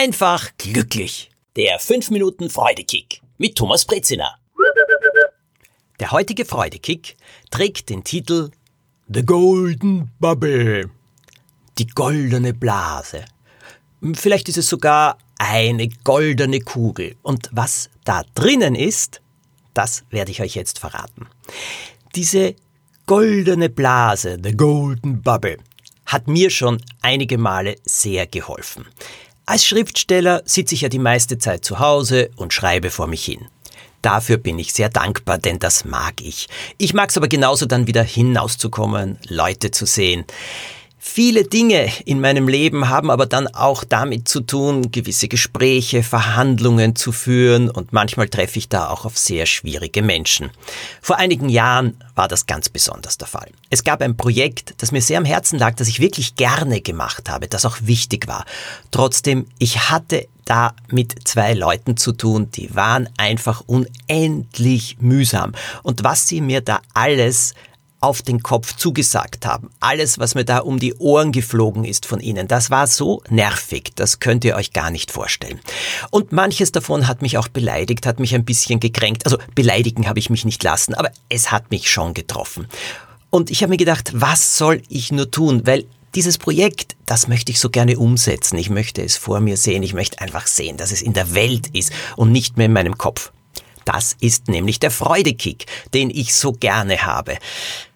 einfach glücklich. Der 5 Minuten Freudekick mit Thomas Brezina. Der heutige Freudekick trägt den Titel The Golden Bubble. Die goldene Blase. Vielleicht ist es sogar eine goldene Kugel. Und was da drinnen ist, das werde ich euch jetzt verraten. Diese goldene Blase, the golden bubble, hat mir schon einige Male sehr geholfen. Als Schriftsteller sitze ich ja die meiste Zeit zu Hause und schreibe vor mich hin. Dafür bin ich sehr dankbar, denn das mag ich. Ich mag es aber genauso dann wieder hinauszukommen, Leute zu sehen. Viele Dinge in meinem Leben haben aber dann auch damit zu tun, gewisse Gespräche, Verhandlungen zu führen und manchmal treffe ich da auch auf sehr schwierige Menschen. Vor einigen Jahren war das ganz besonders der Fall. Es gab ein Projekt, das mir sehr am Herzen lag, das ich wirklich gerne gemacht habe, das auch wichtig war. Trotzdem, ich hatte da mit zwei Leuten zu tun, die waren einfach unendlich mühsam. Und was sie mir da alles auf den Kopf zugesagt haben. Alles, was mir da um die Ohren geflogen ist von ihnen, das war so nervig, das könnt ihr euch gar nicht vorstellen. Und manches davon hat mich auch beleidigt, hat mich ein bisschen gekränkt. Also beleidigen habe ich mich nicht lassen, aber es hat mich schon getroffen. Und ich habe mir gedacht, was soll ich nur tun? Weil dieses Projekt, das möchte ich so gerne umsetzen. Ich möchte es vor mir sehen. Ich möchte einfach sehen, dass es in der Welt ist und nicht mehr in meinem Kopf. Das ist nämlich der Freudekick, den ich so gerne habe.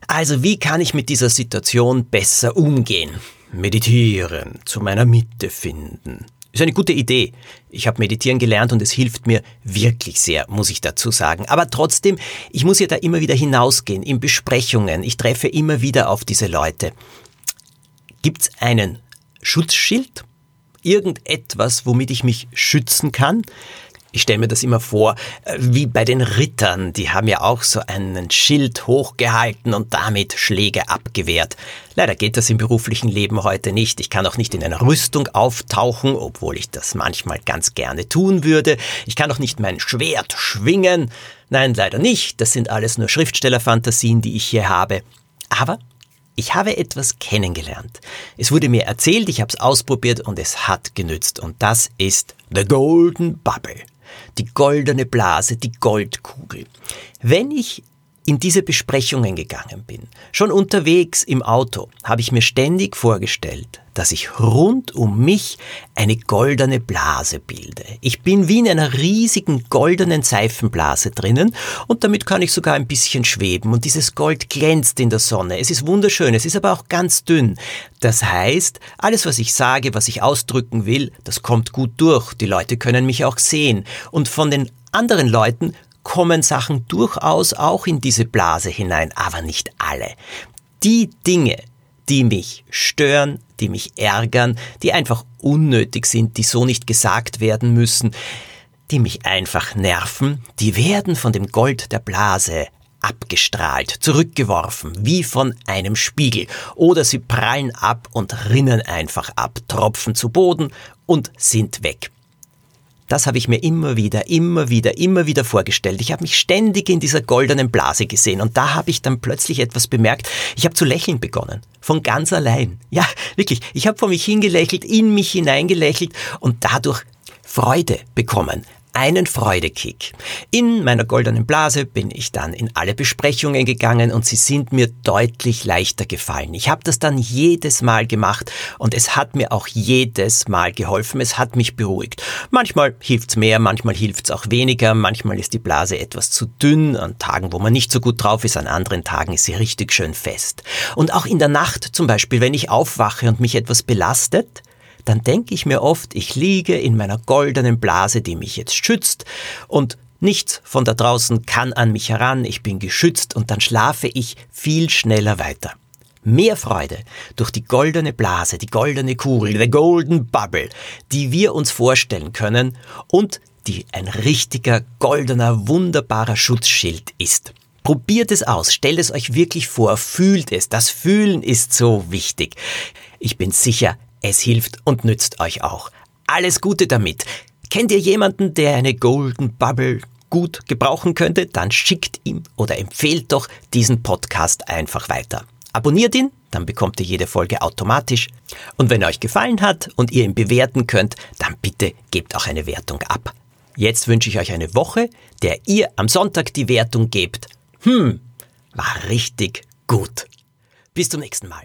Also wie kann ich mit dieser Situation besser umgehen? Meditieren, zu meiner Mitte finden. Ist eine gute Idee. Ich habe meditieren gelernt und es hilft mir wirklich sehr, muss ich dazu sagen. Aber trotzdem, ich muss ja da immer wieder hinausgehen, in Besprechungen. Ich treffe immer wieder auf diese Leute. Gibt's einen Schutzschild? Irgendetwas, womit ich mich schützen kann? Ich stelle mir das immer vor, äh, wie bei den Rittern, die haben ja auch so einen Schild hochgehalten und damit Schläge abgewehrt. Leider geht das im beruflichen Leben heute nicht. Ich kann auch nicht in einer Rüstung auftauchen, obwohl ich das manchmal ganz gerne tun würde. Ich kann auch nicht mein Schwert schwingen. Nein, leider nicht. Das sind alles nur Schriftstellerfantasien, die ich hier habe. Aber ich habe etwas kennengelernt. Es wurde mir erzählt, ich habe es ausprobiert und es hat genützt. Und das ist The Golden Bubble die goldene Blase, die Goldkugel. Wenn ich in diese Besprechungen gegangen bin, schon unterwegs im Auto, habe ich mir ständig vorgestellt, dass ich rund um mich eine goldene Blase bilde. Ich bin wie in einer riesigen goldenen Seifenblase drinnen und damit kann ich sogar ein bisschen schweben und dieses Gold glänzt in der Sonne. Es ist wunderschön, es ist aber auch ganz dünn. Das heißt, alles was ich sage, was ich ausdrücken will, das kommt gut durch. Die Leute können mich auch sehen und von den anderen Leuten kommen Sachen durchaus auch in diese Blase hinein, aber nicht alle. Die Dinge, die mich stören, die mich ärgern, die einfach unnötig sind, die so nicht gesagt werden müssen, die mich einfach nerven, die werden von dem Gold der Blase abgestrahlt, zurückgeworfen, wie von einem Spiegel, oder sie prallen ab und rinnen einfach ab, tropfen zu Boden und sind weg. Das habe ich mir immer wieder, immer wieder, immer wieder vorgestellt. Ich habe mich ständig in dieser goldenen Blase gesehen und da habe ich dann plötzlich etwas bemerkt. Ich habe zu lächeln begonnen. Von ganz allein. Ja, wirklich. Ich habe vor mich hingelächelt, in mich hineingelächelt und dadurch Freude bekommen einen Freudekick. In meiner goldenen Blase bin ich dann in alle Besprechungen gegangen und sie sind mir deutlich leichter gefallen. Ich habe das dann jedes Mal gemacht und es hat mir auch jedes Mal geholfen. Es hat mich beruhigt. Manchmal hilft's mehr, manchmal hilft's auch weniger, manchmal ist die Blase etwas zu dünn, an Tagen, wo man nicht so gut drauf ist, an anderen Tagen ist sie richtig schön fest. Und auch in der Nacht zum Beispiel, wenn ich aufwache und mich etwas belastet, dann denke ich mir oft, ich liege in meiner goldenen Blase, die mich jetzt schützt und nichts von da draußen kann an mich heran, ich bin geschützt und dann schlafe ich viel schneller weiter. Mehr Freude durch die goldene Blase, die goldene Kugel, the golden bubble, die wir uns vorstellen können und die ein richtiger, goldener, wunderbarer Schutzschild ist. Probiert es aus, stellt es euch wirklich vor, fühlt es. Das Fühlen ist so wichtig. Ich bin sicher, es hilft und nützt euch auch. Alles Gute damit. Kennt ihr jemanden, der eine Golden Bubble gut gebrauchen könnte? Dann schickt ihm oder empfehlt doch diesen Podcast einfach weiter. Abonniert ihn, dann bekommt ihr jede Folge automatisch. Und wenn er euch gefallen hat und ihr ihn bewerten könnt, dann bitte gebt auch eine Wertung ab. Jetzt wünsche ich euch eine Woche, der ihr am Sonntag die Wertung gebt. Hm, war richtig gut. Bis zum nächsten Mal.